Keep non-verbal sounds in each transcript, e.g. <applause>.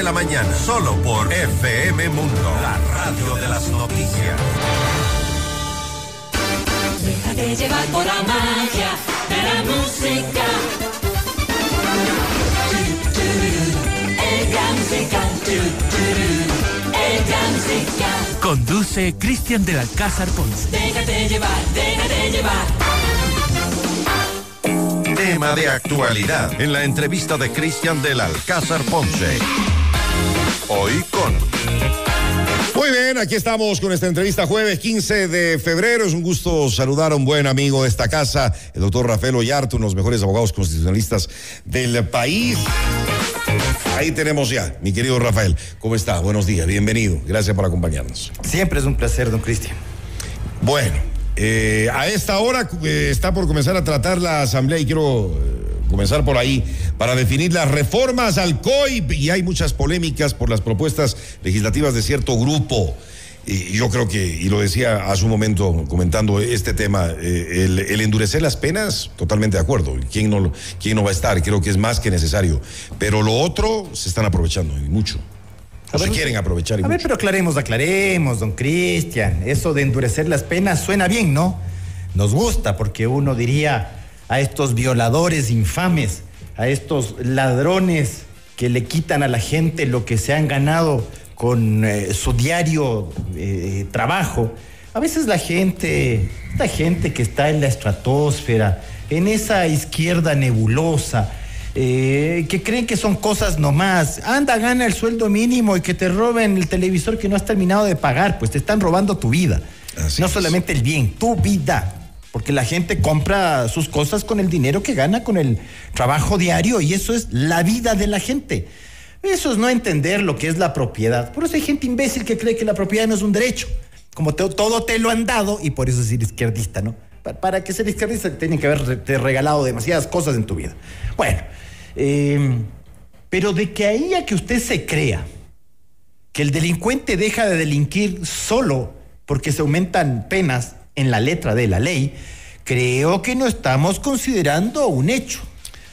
de la mañana, solo por FM Mundo, la radio de las noticias. Déjate llevar por la magia de la música. El gran música. El gran música. Conduce Cristian del Alcázar Ponce. Déjate llevar, déjate llevar. Tema de actualidad en la entrevista de Cristian del Alcázar Ponce. Hoy con Muy bien, aquí estamos con esta entrevista jueves 15 de febrero. Es un gusto saludar a un buen amigo de esta casa, el doctor Rafael Ollarte, uno de los mejores abogados constitucionalistas del país. Ahí tenemos ya, mi querido Rafael. ¿Cómo está? Buenos días, bienvenido. Gracias por acompañarnos. Siempre es un placer, don Cristian. Bueno, eh, a esta hora eh, está por comenzar a tratar la asamblea y quiero eh, comenzar por ahí para definir las reformas al COIP y hay muchas polémicas por las propuestas legislativas de cierto grupo. Y yo creo que, y lo decía hace un momento comentando este tema, eh, el, el endurecer las penas, totalmente de acuerdo. ¿Quién no, ¿Quién no va a estar? Creo que es más que necesario. Pero lo otro se están aprovechando y mucho. O A se ver, quieren aprovechar y A ver, pero aclaremos, aclaremos, don Cristian. Eso de endurecer las penas suena bien, ¿no? Nos gusta porque uno diría a estos violadores infames, a estos ladrones que le quitan a la gente lo que se han ganado con eh, su diario eh, trabajo. A veces la gente, la gente que está en la estratosfera, en esa izquierda nebulosa, eh, que creen que son cosas nomás. Anda, gana el sueldo mínimo y que te roben el televisor que no has terminado de pagar, pues te están robando tu vida. Así no es. solamente el bien, tu vida. Porque la gente compra sus cosas con el dinero que gana, con el trabajo diario, y eso es la vida de la gente. Eso es no entender lo que es la propiedad. Por eso hay gente imbécil que cree que la propiedad no es un derecho. Como todo te lo han dado, y por eso es ser izquierdista, ¿no? Pa- Para, que ser izquierdista tienen que haberte regalado demasiadas cosas en tu vida. Bueno, eh, pero de que ahí a que usted se crea que el delincuente deja de delinquir solo porque se aumentan penas en la letra de la ley, creo que no estamos considerando un hecho.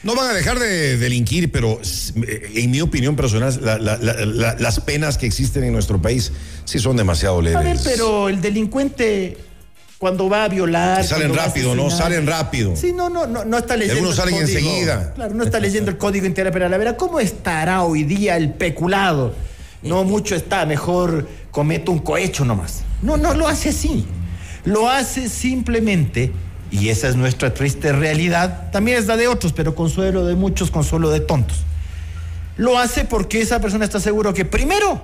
No van a dejar de delinquir, pero eh, en mi opinión personal, la- la- la- la- las penas que existen en nuestro país sí son demasiado leves. A ver, pero el delincuente cuando va a violar... Salen va a rápido, ¿no? Salen rápido. Sí, no, no, no, no está leyendo. Algunos el salen código. enseguida. Claro, no está leyendo el código integral penal. A ver, ¿cómo estará hoy día el peculado? No mucho está, mejor cometo un cohecho nomás. No, no lo hace así. Lo hace simplemente, y esa es nuestra triste realidad, también es la de otros, pero consuelo de muchos, consuelo de tontos. Lo hace porque esa persona está seguro que primero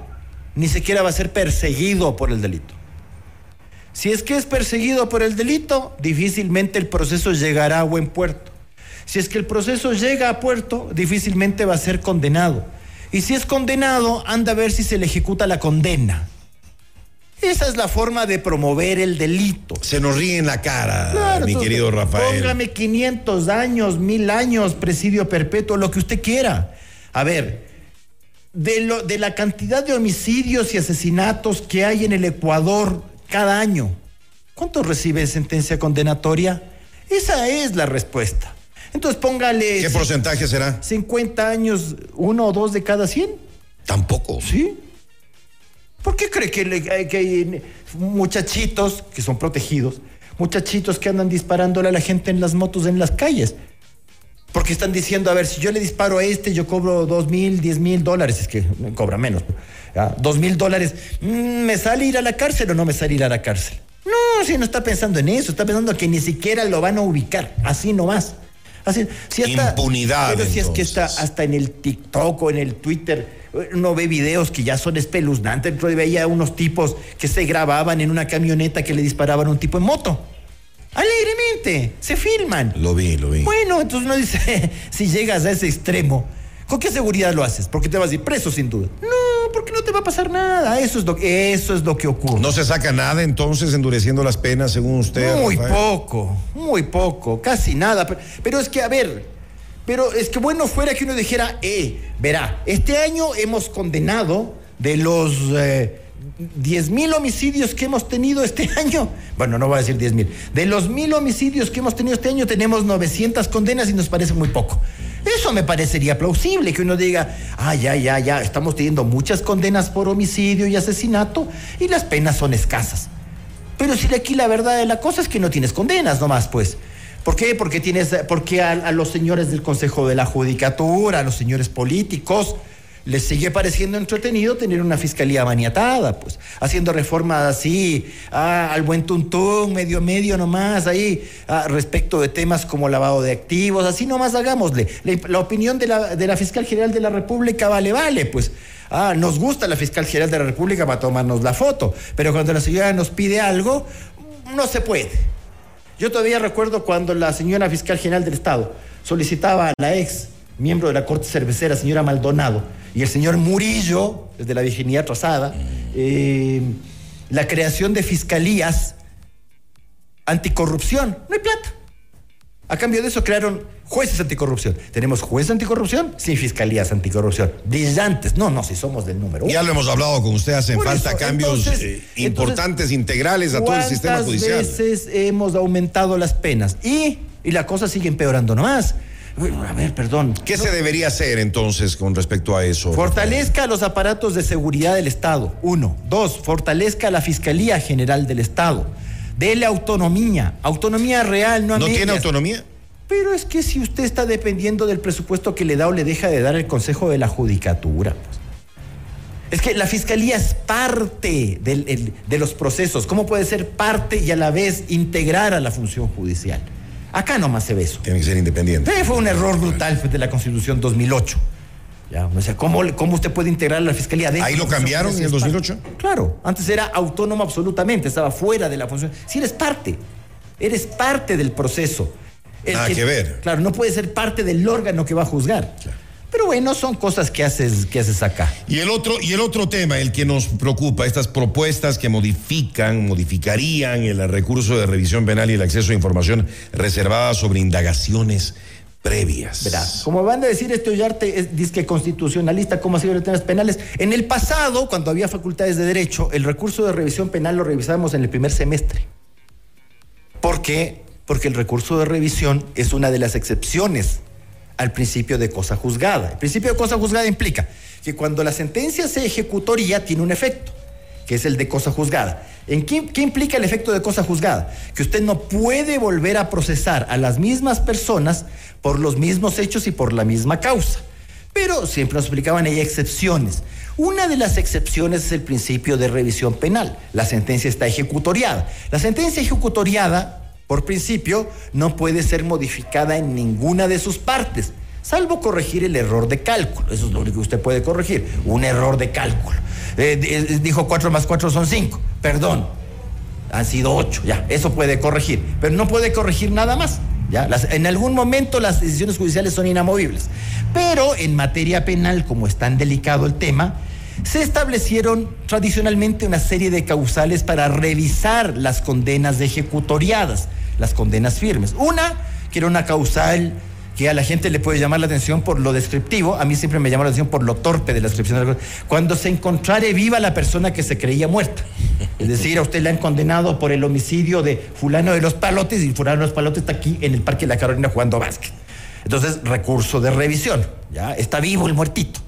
ni siquiera va a ser perseguido por el delito. Si es que es perseguido por el delito, difícilmente el proceso llegará a buen puerto. Si es que el proceso llega a puerto, difícilmente va a ser condenado. Y si es condenado, anda a ver si se le ejecuta la condena. Esa es la forma de promover el delito. Se nos ríe en la cara, Claro, mi entonces, querido Rafael. Póngame 500 años, mil años, presidio perpetuo, lo que usted quiera. A ver, de, lo, de la cantidad de homicidios y asesinatos que hay en el Ecuador cada año, ¿cuántos reciben sentencia condenatoria? Esa es la respuesta. Entonces póngale ¿Qué porcentaje será? 50 años, uno o dos de cada 100. Tampoco. ¿Sí? ¿Por qué cree que, le- hay- que hay muchachitos que son protegidos, muchachitos que andan disparándole a la gente en las motos en las calles? Porque están diciendo, a ver, si yo le disparo a este, yo cobro dos mil, diez mil dólares, es que cobra menos, ¿ya? dos mil dólares, Mm, ¿me sale ir a la cárcel o no me sale ir a la cárcel? No, si no está pensando en eso, está pensando que ni siquiera lo van a ubicar, así nomás. Así, si hasta- Impunidad, Pero si es que está hasta en el TikTok o en el Twitter, uno ve videos que ya son espeluznantes. El otro veía unos tipos que se grababan en una camioneta que le disparaban a un tipo en moto. Alegremente, se filman. Lo vi, lo vi. Bueno, entonces uno dice, <laughs> si llegas a ese extremo, ¿con qué seguridad lo haces? Porque te vas a ir preso sin duda. No, porque no te va a pasar nada. Eso es lo, que- eso es lo que ocurre. ¿No se saca nada entonces endureciendo las penas según usted? Muy Rafael? poco, muy poco, casi nada. Pero, pero es que, a ver, pero es que bueno fuera que uno dijera, eh, verá, este año hemos condenado de los eh, 10 mil homicidios que hemos tenido este <laughs> año, bueno, no voy a decir 10 mil, de los mil homicidios que hemos tenido este año tenemos 900 condenas y nos parece muy poco. Eso me parecería plausible, que uno diga, ah, ya, ya, ya, estamos teniendo muchas condenas por homicidio y asesinato y las penas son escasas. Pero si aquí la verdad de la cosa es que no tienes condenas nomás, pues. ¿Por qué? Porque tienes, porque a, los señores del Consejo de la Judicatura, a los señores políticos, les sigue pareciendo entretenido tener una fiscalía maniatada, pues, haciendo reformas así, ah, al buen tuntún, medio medio nomás, ahí, ah, respecto de temas como lavado de activos, así nomás hagámosle. La, la opinión de la, de la fiscal general de la República vale, vale, pues. Ah, nos gusta la fiscal general de la República para tomarnos la foto, pero cuando la señora nos pide algo, no se puede. Yo todavía recuerdo cuando la señora fiscal general del Estado solicitaba a la ex miembro de la Corte Cervecera, señora Maldonado, y el señor Murillo, desde la virginidad trazada, eh, la creación de fiscalías anticorrupción. No hay plata. A cambio de eso crearon jueces anticorrupción. Tenemos jueces anticorrupción sin fiscalías anticorrupción. Brillantes. No, no, si somos del número uno. Ya lo hemos hablado con usted, hacen Por falta eso, cambios entonces- eh, entonces, importantes, integrales a todo el sistema ¿Cuántas judicial. veces hemos aumentado las penas? Y, y la cosa sigue empeorando nomás. Bueno, A ver, perdón. ¿Qué se debería hacer entonces con respecto a eso? Fortalezca los aparatos de seguridad del Estado. Uno. Dos. Fortalezca la Fiscalía General del Estado. Dele autonomía. Autonomía real, no a ¿No tiene autonomía? Pero es que si usted está dependiendo del presupuesto que le da o le deja de dar el Consejo de la Judicatura. pues. Es que la fiscalía es parte del- el- de los procesos. ¿Cómo puede ser parte y a la vez integrar a la función judicial? Acá nomás se ve eso. Tiene que ser independiente. Eh, fue un error brutal pues, de la Constitución 2008. Ya, o sea, ¿cómo, ¿cómo usted puede integrar a la fiscalía dentro ¿Ahí lo de cambiaron en el judicial? 2008? Claro, antes era autónomo absolutamente, estaba fuera de la función. Si eres parte, eres parte del proceso. El Nada que ver. Claro, no puede ser parte del órgano que va a juzgar. Pero bueno, son cosas que haces, que haces acá. Y el otro, y el otro tema, el que nos preocupa, estas propuestas que modifican, modificarían el recurso de revisión penal y el acceso a información reservada sobre indagaciones previas. Verá, como van a decir este Ollarte es disque constitucionalista, como ha sido temas penales. En el pasado, cuando había facultades de derecho, el recurso de revisión penal lo revisábamos en el primer semestre. ¿Por qué? Porque el recurso de revisión es una de las excepciones al principio de cosa juzgada. El principio de cosa juzgada implica que cuando la sentencia se ejecutoría tiene un efecto, que es el de cosa juzgada. ¿En qué, qué implica el efecto de cosa juzgada? Que usted no puede volver a procesar a las mismas personas por los mismos hechos y por la misma causa. Pero siempre nos explicaban hay excepciones. Una de las excepciones es el principio de revisión penal. La sentencia está ejecutoriada. La sentencia ejecutoriada, por principio, no puede ser modificada en ninguna de sus partes, salvo corregir el error de cálculo. Eso es lo único que usted puede corregir, un error de cálculo. Eh, eh, dijo 4 más 4 son 5, perdón, han sido 8, ya, eso puede corregir, pero no puede corregir nada más. ¿ya? En algún momento las decisiones judiciales son inamovibles, pero en materia penal, como es tan delicado el tema, se establecieron tradicionalmente una serie de causales para revisar las condenas de ejecutoriadas, las condenas firmes. Una, que era una causal que a la gente le puede llamar la atención por lo descriptivo, a mí siempre me llama la atención por lo torpe de la descripción de la cosa. Cuando se encontrare viva la persona que se creía muerta. Es decir, a usted le han condenado por el homicidio de fulano de los palotes y fulano de los palotes está aquí en el Parque de la Carolina jugando básquet. Entonces, recurso de revisión, ¿ya? Está vivo el muertito.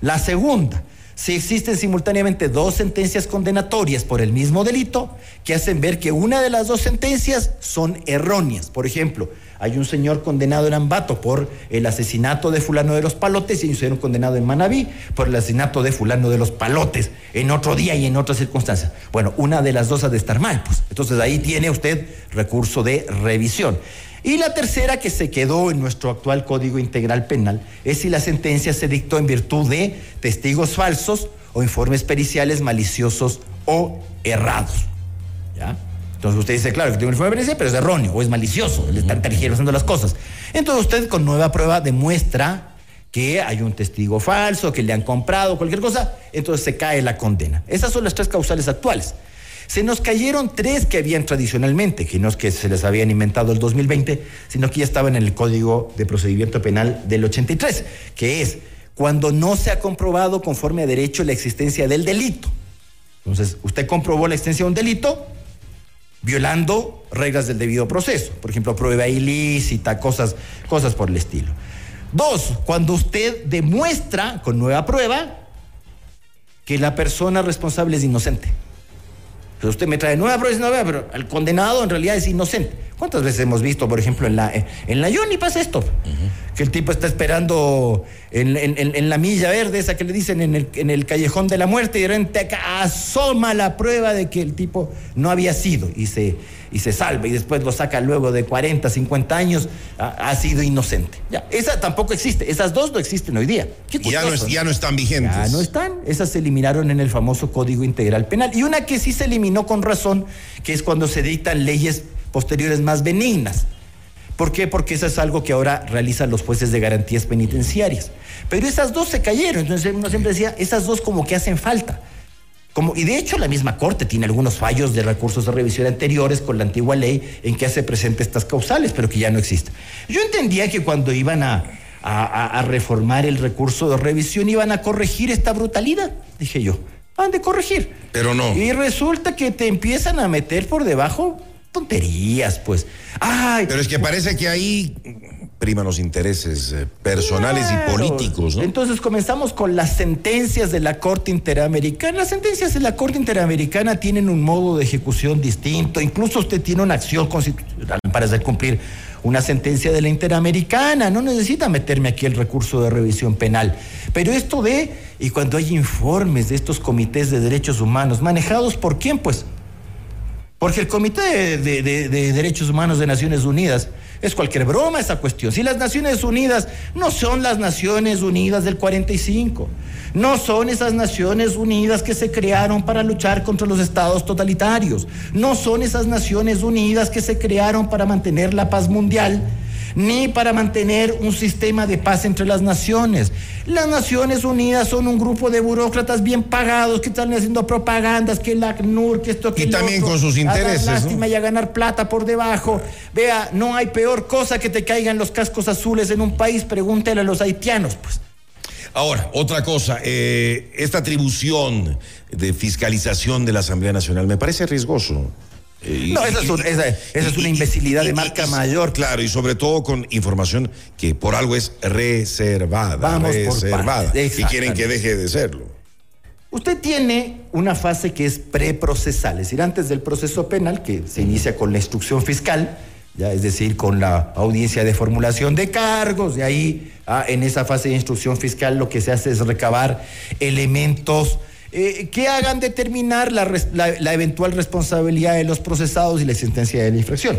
La segunda, si existen simultáneamente dos sentencias condenatorias por el mismo delito que hacen ver que una de las dos sentencias son erróneas. Por ejemplo, hay un señor condenado en Ambato por el asesinato de fulano de los palotes y hay un señor condenado en Manabí por el asesinato de fulano de los palotes en otro día y en otras circunstancias. Bueno, una de las dos ha de estar mal, pues. Entonces ahí tiene usted recurso de revisión. Y la tercera que se quedó en nuestro actual Código Integral Penal es si la sentencia se dictó en virtud de testigos falsos o informes periciales maliciosos o errados. ¿Ya? Entonces usted dice, claro, que tiene un informe pericial, pero es erróneo o es malicioso, le están tergiversando las cosas. Entonces usted con nueva prueba demuestra que hay un testigo falso, que le han comprado, cualquier cosa, entonces se cae la condena. Esas son las tres causales actuales. Se nos cayeron tres que habían tradicionalmente, que no es que se les habían inventado el 2020, sino que ya estaban en el Código de Procedimiento Penal del 83, que es cuando no se ha comprobado conforme a derecho la existencia del delito. Entonces, usted comprobó la existencia de un delito violando reglas del debido proceso, por ejemplo, prueba ilícita, cosas, cosas por el estilo. Dos, cuando usted demuestra con nueva prueba que la persona responsable es inocente. Usted me trae nueva prueba, nueva, pero el condenado en realidad es inocente. ¿Cuántas veces hemos visto, por ejemplo, en la, en la Yoni pasa esto? Que el tipo está esperando en, en- la milla verde, esa que le dicen en el, en el callejón de la muerte, y de repente acá asoma la prueba de que el tipo no había sido y se, y se salva, y después lo saca luego de 40, 50 años, ha, ha sido inocente. Ya, esa tampoco existe, esas dos no existen hoy día. Ya no, es- ya no están vigentes. ya no están. Esas se eliminaron en el famoso Código Integral Penal. Y una que sí se eliminó con razón, que es cuando se dictan leyes posteriores más benignas. ¿Por qué? Porque eso es algo que ahora realizan los jueces de garantías penitenciarias. Pero esas dos se cayeron. Entonces uno siempre decía, esas dos como que hacen falta. Como, y de hecho la misma Corte tiene algunos fallos de recursos de revisión anteriores con la antigua ley en que hace presente estas causales, pero que ya no existen. Yo entendía que cuando iban a, a- reformar el recurso de revisión iban a corregir esta brutalidad, dije yo. Han de corregir. Pero no. Y resulta que te empiezan a meter por debajo tonterías, pues. Ay, Pero es que parece que ahí priman los intereses eh, personales y políticos, ¿no? Entonces comenzamos con las sentencias de la Corte Interamericana. Las sentencias de la Corte Interamericana tienen un modo de ejecución distinto. Incluso usted tiene una acción constitucional para hacer cumplir una sentencia de la Interamericana. No necesita meterme aquí el recurso de revisión penal. Pero esto de, y cuando hay informes de estos comités de derechos humanos, manejados por quién, pues, porque el Comité de, de- de- de Derechos Humanos de Naciones Unidas es cualquier broma esa cuestión. Si las Naciones Unidas no son las Naciones Unidas del 45, no son esas Naciones Unidas que se crearon para luchar contra los estados totalitarios, no son esas Naciones Unidas que se crearon para mantener la paz mundial ni para mantener un sistema de paz entre las naciones. Las Naciones Unidas son un grupo de burócratas bien pagados que están haciendo propagandas, que el ACNUR, que esto, que Y también otro, con sus a dar intereses, ¿no? lástima y a ganar plata por debajo. Vea, no hay peor cosa que te caigan los cascos azules en un país, pregúntele a los haitianos, pues. Ahora, otra cosa, eh, esta atribución de fiscalización de la Asamblea Nacional me parece riesgoso. No, esa es, un- y- esa- esa es una imbecilidad y- de marca mayor. Claro, y sobre todo con información que por algo es reservada. Vamos por reservada. partes, y quieren que deje de serlo. Usted tiene una fase que es preprocesal, es decir, antes del proceso penal, que se inicia con la instrucción fiscal, ya es decir, con la audiencia de formulación de cargos, de ahí ah, en esa fase de instrucción fiscal lo que se hace es recabar elementos eh, que hagan determinar la, eventual responsabilidad de los procesados y la existencia de la infracción,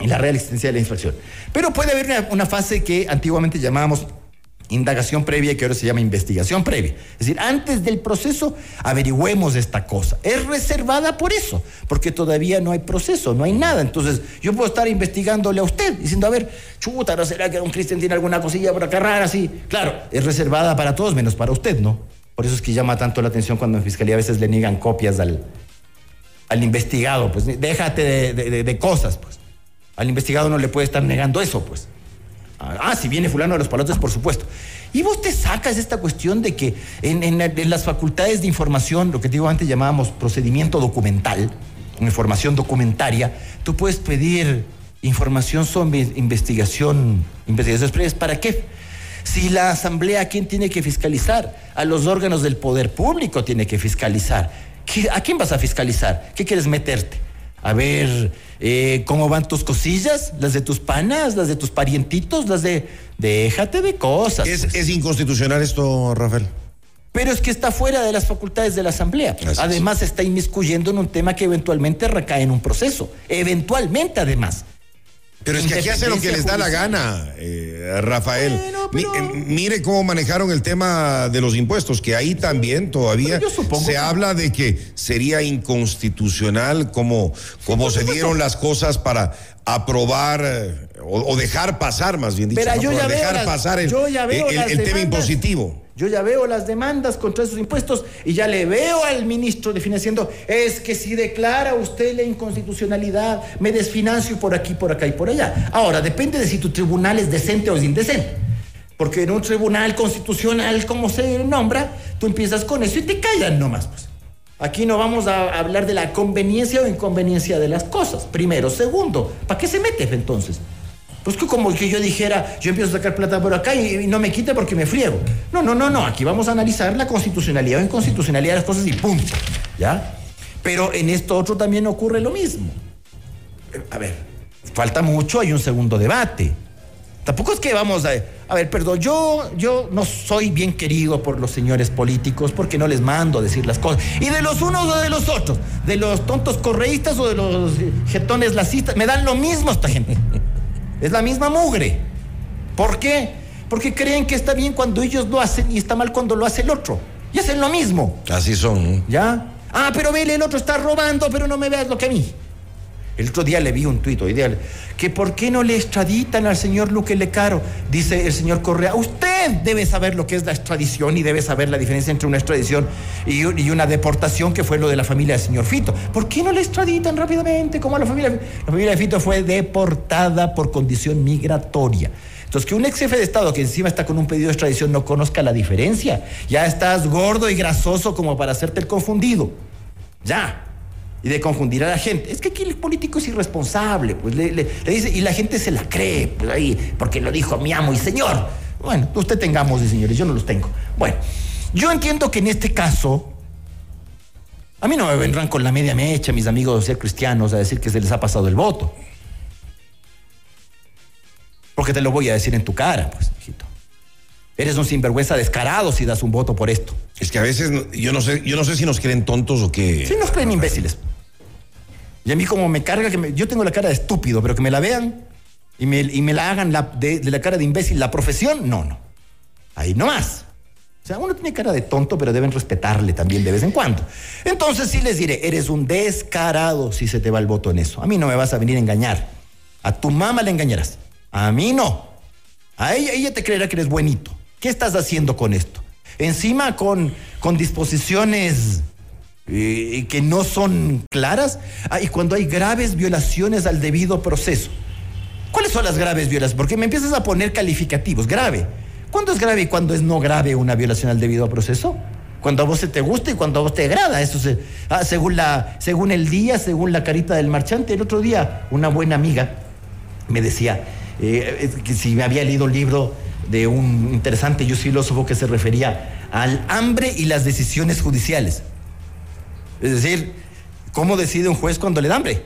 y la real existencia de la infracción. Pero puede haber una, una fase que antiguamente llamábamos indagación previa que ahora se llama investigación previa. Es decir, antes del proceso averigüemos esta cosa. Es reservada por eso, porque todavía no hay proceso, no hay nada. Entonces, yo puedo estar investigándole a usted, diciendo, a ver, chuta, ¿no será que un Cristian tiene alguna cosilla por acá rara? así? Claro, es reservada para todos, menos para usted, ¿no? Por eso es que llama tanto la atención cuando en fiscalía a veces le niegan copias al, al investigado, pues déjate de, de- cosas, pues. Al investigado no le puede estar negando eso, pues. Ah, si viene fulano de los palotes, por supuesto. Y vos te sacas esta cuestión de que en, en- las facultades de información, lo que digo antes llamábamos procedimiento documental, información documentaria, tú puedes pedir información sobre investigación, investigaciones previas. ¿Para qué? Si la asamblea, ¿a quién tiene que fiscalizar? A los órganos del poder público tiene que fiscalizar. ¿Qué- ¿A quién vas a fiscalizar? ¿Qué quieres meterte? A ver, eh, ¿cómo van tus cosillas? ¿Las de tus panas? ¿Las de tus parientitos? ¿Las de... Déjate de cosas. ¿Es, pues. es inconstitucional esto, Rafael? Pero es que está fuera de las facultades de la Asamblea. Además, está inmiscuyendo en un tema que eventualmente recae en un proceso. Eventualmente, además. Pero es que aquí hace lo que les da la gana, eh, Rafael. Bueno, Mi- pero- eh, mire cómo manejaron el tema de los impuestos, que ahí también todavía se que- habla de que sería inconstitucional como, como se dieron las cosas para aprobar eh, o, o dejar pasar, más bien dicho, Pero ¿no? yo Para ya veo dejar las- pasar el, yo ya veo el- tema impositivo. Yo ya veo las demandas contra esos impuestos y ya le veo al ministro de Finanzas diciendo, es que si declara usted la inconstitucionalidad, me desfinancio por aquí, por acá y por allá. Ahora, depende de si tu tribunal es decente o es indecente. Porque en un tribunal constitucional, como se nombra, tú empiezas con eso y te callan nomás. Pues. Aquí no vamos a hablar de la conveniencia o inconveniencia de las cosas. Primero. Segundo, ¿para qué se mete entonces? Pues como que yo dijera, yo empiezo a sacar plata por acá y, y no me quita porque me friego. No, no, no, no. Aquí vamos a analizar la constitucionalidad o inconstitucionalidad de las cosas y punto. ¿Ya? Pero en esto otro también ocurre lo mismo. Eh, A ver, falta mucho, hay un segundo debate. Tampoco es que vamos a... A ver, perdón, yo, yo no soy bien querido por los señores políticos porque no les mando decir las cosas. Y de los unos o de los otros, de los tontos correístas o de los jetones lacistas, me dan lo mismo esta gente. Es la misma mugre. ¿Por qué? Porque creen que está bien cuando ellos lo hacen y está mal cuando lo hace el otro. Y hacen lo mismo. Así son. ¿no? ¿Ya? Ah, pero vele, el otro está robando, pero no me veas lo que a mí. El otro día le vi un tuit, hoy día, que por qué no le extraditan al señor Luque Lecaro, dice el señor Correa. Usted debe saber lo que es la extradición y debe saber la diferencia entre una extradición y, un- y una deportación, que fue lo de la familia del señor Fito. ¿Por qué no le extraditan rápidamente como a la familia? La familia de Fito fue deportada por condición migratoria. Entonces, que un ex jefe de Estado que encima está con un pedido de extradición no conozca la diferencia, ya estás gordo y grasoso como para hacerte el confundido. Ya. Y de confundir a la gente. Es que aquí el político es irresponsable, pues le, dice, y la gente se la cree, pues ahí, porque lo dijo mi amo y señor. Bueno, usted tengamos, señores, yo no los tengo. Bueno, yo entiendo que en este caso, a mí no me vendrán con la media mecha, mis amigos ser cristianos, a decir que se les ha pasado el voto. Porque te lo voy a decir en tu cara, pues, hijito. Eres un sinvergüenza descarado si das un voto por esto. Es que a veces yo no sé, yo no sé si nos creen tontos o qué. Sí, nos creen imbéciles. Y a mí como me carga que me- yo tengo la cara de estúpido, pero que me la vean y me, y me la hagan la- de, de la cara de imbécil la profesión, no, no. Ahí no más. O sea, uno tiene cara de tonto, pero deben respetarle también de vez en cuando. Entonces sí les diré, eres un descarado si se te va el voto en eso. A mí no me vas a venir a engañar. A tu mamá le engañarás. A mí no. A ella, ella te creerá que eres buenito. ¿Qué estás haciendo con esto? Encima con, con disposiciones eh, que no son claras. Ah, y cuando hay graves violaciones al debido proceso. ¿Cuáles son las graves violaciones? Porque me empiezas a poner calificativos. Grave. ¿Cuándo es grave y cuándo es no grave una violación al debido proceso? Cuando a vos se te gusta y cuando a vos te agrada. Eso se, ah, según, la, según el día, según la carita del marchante. El otro día, una buena amiga me decía eh, que si me había leído un libro de un interesante yo filósofo que se refería al hambre y las decisiones judiciales. Es decir, ¿cómo decide un juez cuando le da hambre?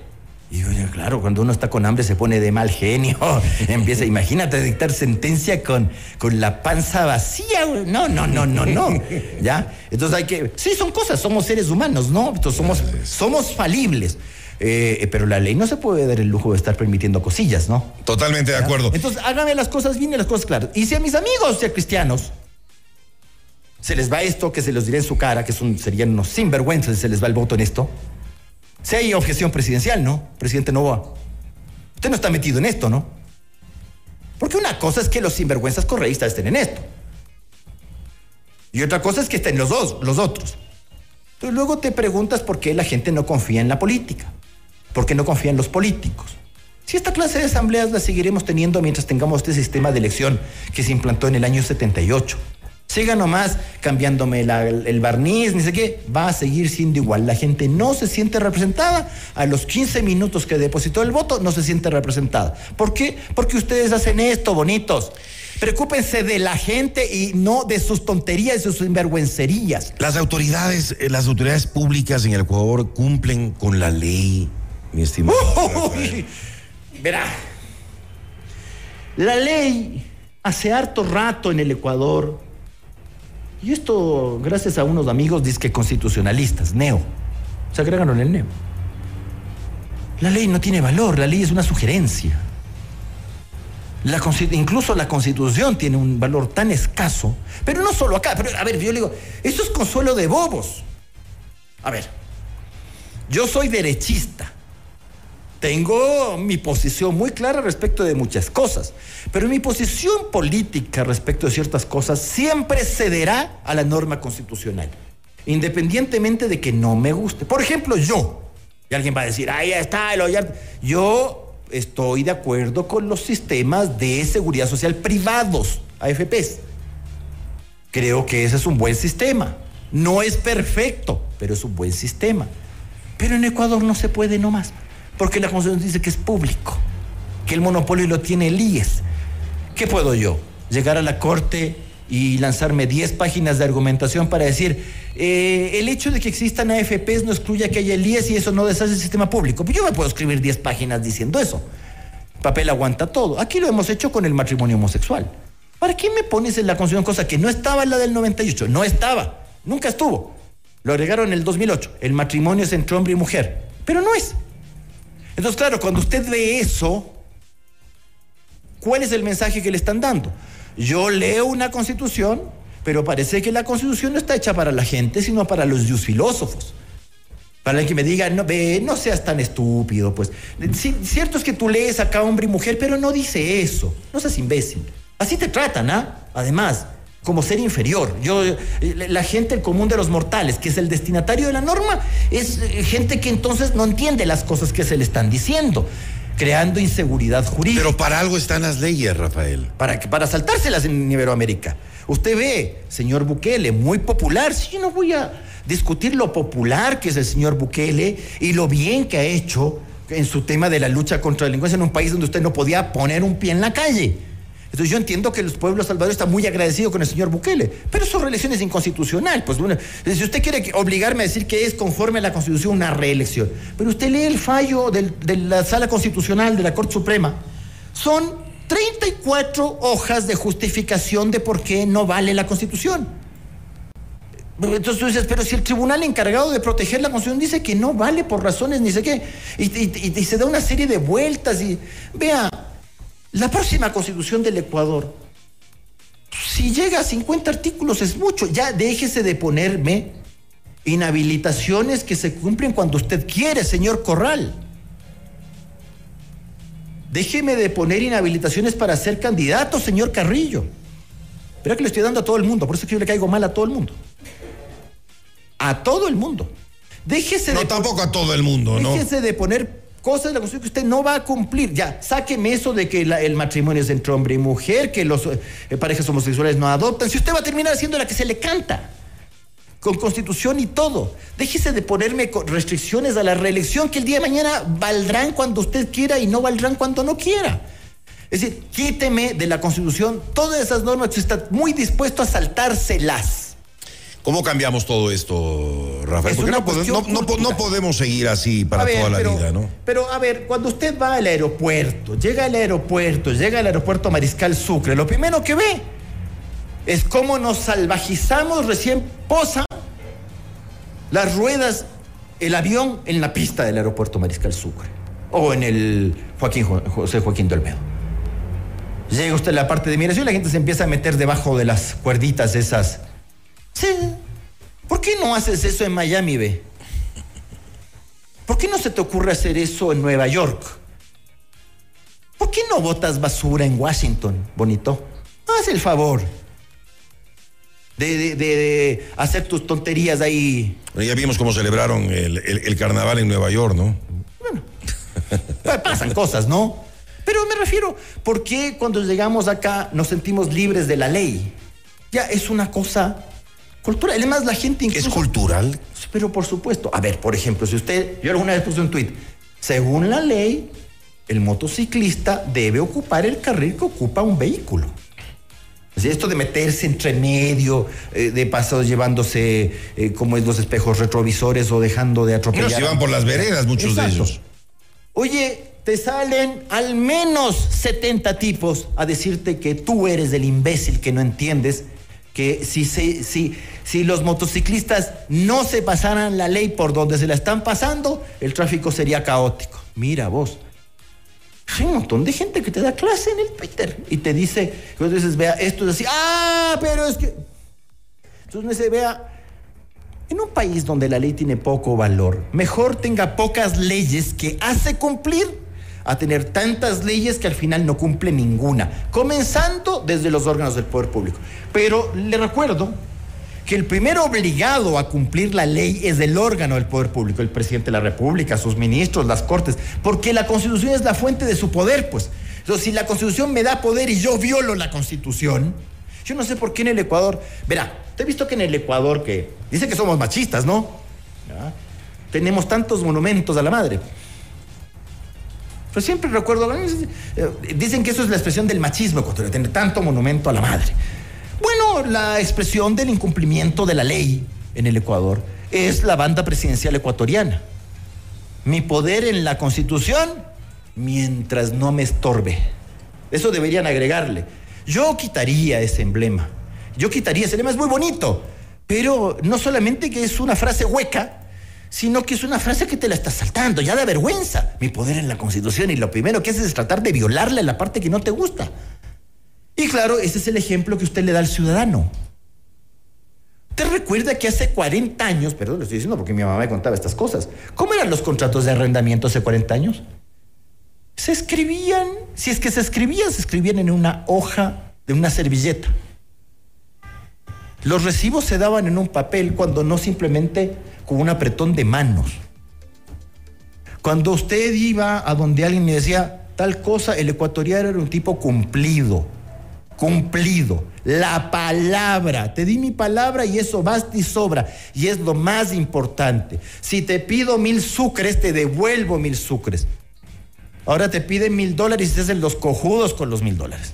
Y yo, ya, claro, cuando uno está con hambre se pone de mal genio. <laughs> Empieza, imagínate dictar sentencia con, con la panza vacía. No, no, no, no, no. <laughs> ¿Ya? Entonces hay que. Sí, son cosas, somos seres humanos, ¿no? Entonces somos, somos falibles. Eh, eh, pero la ley no se puede dar el lujo de estar permitiendo cosillas, ¿no? Totalmente de acuerdo. Entonces, hágame las cosas bien y las cosas claras. Y si a mis amigos, sea cristianos, se les va esto, que se los diré en su cara, que son, serían unos sinvergüenzas si se les va el voto en esto. Si hay objeción presidencial, ¿no? Presidente Novoa. Usted no está metido en esto, ¿no? Porque una cosa es que los sinvergüenzas correístas estén en esto. Y otra cosa es que estén los dos, los otros. Entonces luego te preguntas por qué la gente no confía en la política. ¿Por qué no confía en los políticos? Si esta clase de asambleas la seguiremos teniendo mientras tengamos este sistema de elección que se implantó en el año 78. Siga nomás cambiándome el barniz, ni sé qué, va a seguir siendo igual. La gente no se siente representada. A los 15 minutos que depositó el voto, no se siente representada. ¿Por qué? Porque ustedes hacen esto, bonitos. Preocúpense de la gente y no de sus tonterías y sus sinvergüencerías. Las autoridades, eh, las autoridades públicas en el Ecuador cumplen con la ley, mi estimado. Uy, verá, la ley hace harto rato en el Ecuador, y esto gracias a unos amigos disque constitucionalistas, neo, se agregaron el neo. La ley no tiene valor, la ley es una sugerencia. La incluso la constitución tiene un valor tan escaso, pero no solo acá, pero a ver, yo le digo, eso es consuelo de bobos. A ver, yo soy derechista. Tengo mi posición muy clara respecto de muchas cosas, pero mi posición política respecto de ciertas cosas siempre cederá a la norma constitucional, independientemente de que no me guste. Por ejemplo, yo, y alguien va a decir, ahí está el Ollar. Yo estoy de acuerdo con los sistemas de seguridad social privados, AFPs. Creo que ese es un buen sistema. No es perfecto, pero es un buen sistema. Pero en Ecuador no se puede nomás, porque la Constitución dice que es público, que el monopolio lo tiene el IES. ¿Qué puedo yo? Llegar a la corte y lanzarme 10 páginas de argumentación para decir, eh, el hecho de que existan AFPs no excluye que haya el IES y eso no deshace el sistema público. Pues yo me puedo escribir 10 páginas diciendo eso. Papel aguanta todo. Aquí lo hemos hecho con el matrimonio homosexual. ¿Para qué me pones en la Constitución cosa que no estaba en la del 98? No estaba, nunca estuvo. Lo agregaron en el 2008. El matrimonio es entre hombre y mujer, pero no es. Entonces, claro, cuando usted ve eso, ¿cuál es el mensaje que le están dando? Yo leo una constitución, pero parece que la constitución no está hecha para la gente, sino para los filósofos. Para el que me diga, no, ve, no seas tan estúpido, pues. Sí, cierto es que tú lees acá hombre y mujer, pero no dice eso. No seas imbécil. Así te tratan, ¿ah? Además, como ser inferior. Yo, eh, la gente, el común de los mortales, que es el destinatario de la norma, es eh, gente que entonces no entiende las cosas que se le están diciendo creando inseguridad jurídica. Pero para algo están las leyes, Rafael. Para, para saltárselas en Iberoamérica. Usted ve, señor Bukele, muy popular. Si yo no voy a discutir lo popular que es el señor Bukele y lo bien que ha hecho en su tema de la lucha contra la delincuencia en un país donde usted no podía poner un pie en la calle. Entonces yo entiendo que los pueblos salvadores están muy agradecidos con el señor Bukele, pero su reelección es inconstitucional. Pues bueno, si usted quiere obligarme a decir que es conforme a la Constitución una reelección, pero usted lee el fallo de la Sala Constitucional de la Corte Suprema, son 34 hojas de justificación de por qué no vale la Constitución. Entonces tú dices, pero si el tribunal encargado de proteger la Constitución dice que no vale por razones ni sé qué, y se da una serie de vueltas y vea, la próxima Constitución del Ecuador, si llega a 50 artículos es mucho, ya déjese de ponerme inhabilitaciones que se cumplen cuando usted quiere, señor Corral. Déjeme de poner inhabilitaciones para ser candidato, señor Carrillo. Pero que le estoy dando a todo el mundo, por eso es que yo le caigo mal a todo el mundo. A todo el mundo. Déjese No de tampoco a todo el mundo, ¿no? Déjese de poner cosas de la Constitución que usted no va a cumplir. Ya, sáqueme eso de que el matrimonio es entre hombre y mujer, que los eh, parejas homosexuales no adoptan. Si usted va a terminar haciendo la que se le canta, con constitución y todo. Déjese de ponerme restricciones a la reelección que el día de mañana valdrán cuando usted quiera y no valdrán cuando no quiera. Es decir, quíteme de la constitución todas esas normas que usted está muy dispuesto a saltárselas. ¿Cómo cambiamos todo esto, Rafael? Porque no, pode- cuestión no- no po- no cultural. podemos seguir así para ver, toda la pero, vida, ¿no? Pero a ver, cuando usted va al aeropuerto, llega al aeropuerto, llega al aeropuerto Mariscal Sucre, lo primero que ve es cómo nos salvajizamos recién posa las ruedas, el avión en la pista del aeropuerto Mariscal Sucre o en el Joaquín Jo- José Joaquín de Olmedo. Llega usted a la parte de migración y la gente se empieza a meter debajo de las cuerditas esas. Sí. ¿Por qué no haces eso en Miami, ve? ¿Por qué no se te ocurre hacer eso en Nueva York? ¿Por qué no botas basura en Washington, bonito? Haz el favor de, de- de- de hacer tus tonterías ahí. Bueno, Ya vimos cómo celebraron el, el- el carnaval en Nueva York, ¿no? Pa- Pasan cosas, ¿no? Pero me refiero, ¿por qué cuando llegamos acá nos sentimos libres de la ley? Ya es una cosa cultural. Además, la gente ¿Es incluso... cultural? Pero por supuesto, a ver, por ejemplo, si usted, yo alguna vez puse un tuit, según la ley, el motociclista debe ocupar el carril que ocupa un vehículo. Esto de meterse entre medio, eh, de paso llevándose eh, como es los espejos retrovisores o dejando de atropellar. Bueno, si van por las veredas, muchos de ellos. Oye, te salen al menos 70 tipos a decirte que tú eres el imbécil que no entiendes que si, se, si, si los motociclistas no se pasaran la ley por donde se la están pasando, el tráfico sería caótico. Mira vos. Hay un montón de gente que te da clase en el Twitter y te dice, dices, vea, esto es así, ah, pero es que... Entonces dice, vea, en un país donde la ley tiene poco valor, mejor tenga pocas leyes que hace cumplir a tener tantas leyes que al final no cumple ninguna, comenzando desde los órganos del poder público. Pero le recuerdo que el primer obligado a cumplir la ley es el órgano del poder público, el presidente de la República, sus ministros, las cortes, porque la constitución es la fuente de su poder, pues. Entonces, si la constitución me da poder y yo violo la constitución, yo no sé por qué en el Ecuador, verá, te he visto que en el Ecuador que dice que somos machistas, ¿no? Tenemos tantos monumentos a la madre. Pero siempre recuerdo, eh, dicen que eso es la expresión del machismo ecuatoriano, tener tanto monumento a la madre. Bueno, la expresión del incumplimiento de la ley en el Ecuador es la banda presidencial ecuatoriana. Mi poder en la constitución mientras no me estorbe. Eso deberían agregarle. Yo quitaría ese emblema. Yo quitaría ese emblema, es muy bonito. Pero no solamente que es una frase hueca, sino que es una frase que te la estás saltando, ya da vergüenza. Mi poder en la constitución y lo primero que haces es tratar de violarle la parte que no te gusta. Y claro, ese es el ejemplo que usted le da al ciudadano. ¿Te recuerda que hace 40 años, perdón, lo estoy diciendo porque mi mamá me contaba estas cosas, ¿cómo eran los contratos de arrendamiento hace 40 años? Se escribían, si es que se escribían, se escribían en una hoja de una servilleta. Los recibos se daban en un papel cuando no simplemente con un apretón de manos. Cuando usted iba a donde alguien le decía tal cosa, el ecuatoriano era un tipo cumplido cumplido. La palabra, te di mi palabra y eso basta y sobra. Y es lo más importante. Si te pido mil sucres, te devuelvo mil sucres. Ahora te piden mil dólares y te hacen los cojudos con los mil dólares.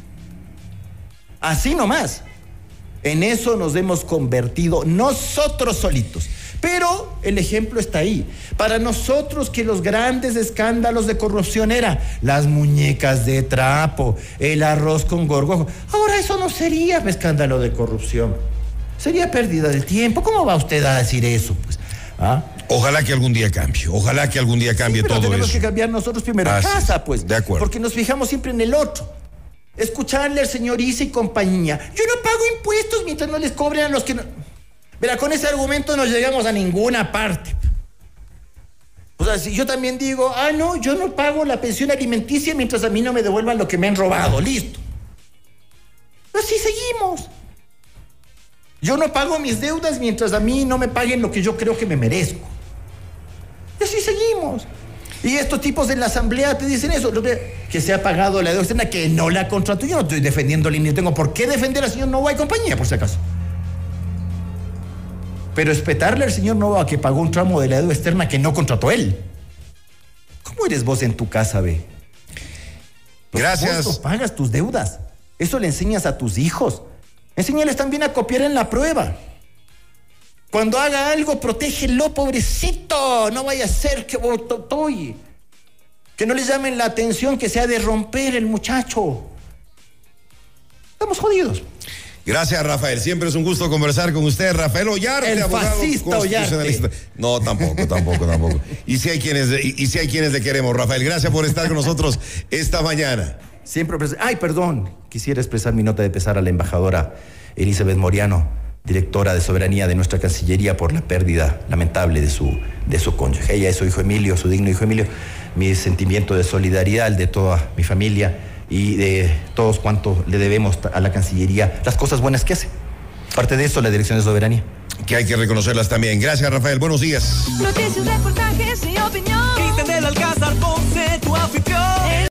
Así nomás. En eso nos hemos convertido nosotros solitos. Pero el ejemplo está ahí. Para nosotros que los grandes escándalos de corrupción eran las muñecas de trapo, el arroz con gorgojo. Ahora eso no sería escándalo de corrupción. Sería pérdida de tiempo. ¿Cómo va usted a decir eso? Pues, ¿ah? Ojalá que algún día cambie, ojalá que algún día cambie pero todo tenemos eso. que cambiar nosotros primero Ah, casa, pues. De acuerdo. Porque nos fijamos siempre en el otro. Escucharle al señor Isa y compañía. Yo no pago impuestos mientras no les cobren a los que no. Verá, con ese argumento no llegamos a ninguna parte. O sea, si yo también digo, ah, no, yo no pago la pensión alimenticia mientras a mí no me devuelvan lo que me han robado, listo. Así seguimos. Yo no pago mis deudas mientras a mí no me paguen lo que yo creo que me merezco. Y así seguimos. Y estos tipos en la asamblea te dicen eso, que, se ha pagado la deuda externa, que no la contrató. Yo no estoy defendiendo ni tengo por qué defender al señor Novoa y compañía, por si acaso. Pero espetarle al señor Novoa que pagó un tramo de la deuda externa que no contrató él. ¿Cómo eres vos en tu casa, ve? Gracias. Vos no pagas tus deudas. Eso le enseñas a tus hijos. Enséñales también a copiar en la prueba. Cuando haga algo, protégelo, pobrecito. No vaya a ser que bototoy. Que no le llamen la atención que sea de romper el muchacho. Estamos jodidos. Gracias, Rafael. Siempre es un gusto conversar con usted, Rafael Ollarte, El abogado fascista constitucionalista. Ollarte. No, tampoco, tampoco, tampoco. Y si hay quienes, y, y si hay quienes le queremos, Rafael. Gracias por estar con nosotros esta mañana. Siempre. Ay, perdón. Quisiera expresar mi nota de pesar a la embajadora Elizabeth Moriano, directora de soberanía de nuestra Cancillería, por la pérdida lamentable de su, de su cónyuge. Ella es su hijo Emilio, su digno hijo Emilio. Mi sentimiento de solidaridad, el de toda mi familia y de todos cuanto le debemos a la Cancillería, las cosas buenas que hace. Parte de eso, la Dirección de Soberanía. Que hay que reconocerlas también. Gracias, Rafael. Buenos días. Noticias, reportajes y opinión. Cristian del Alcázar Ponce, tu anfitrión.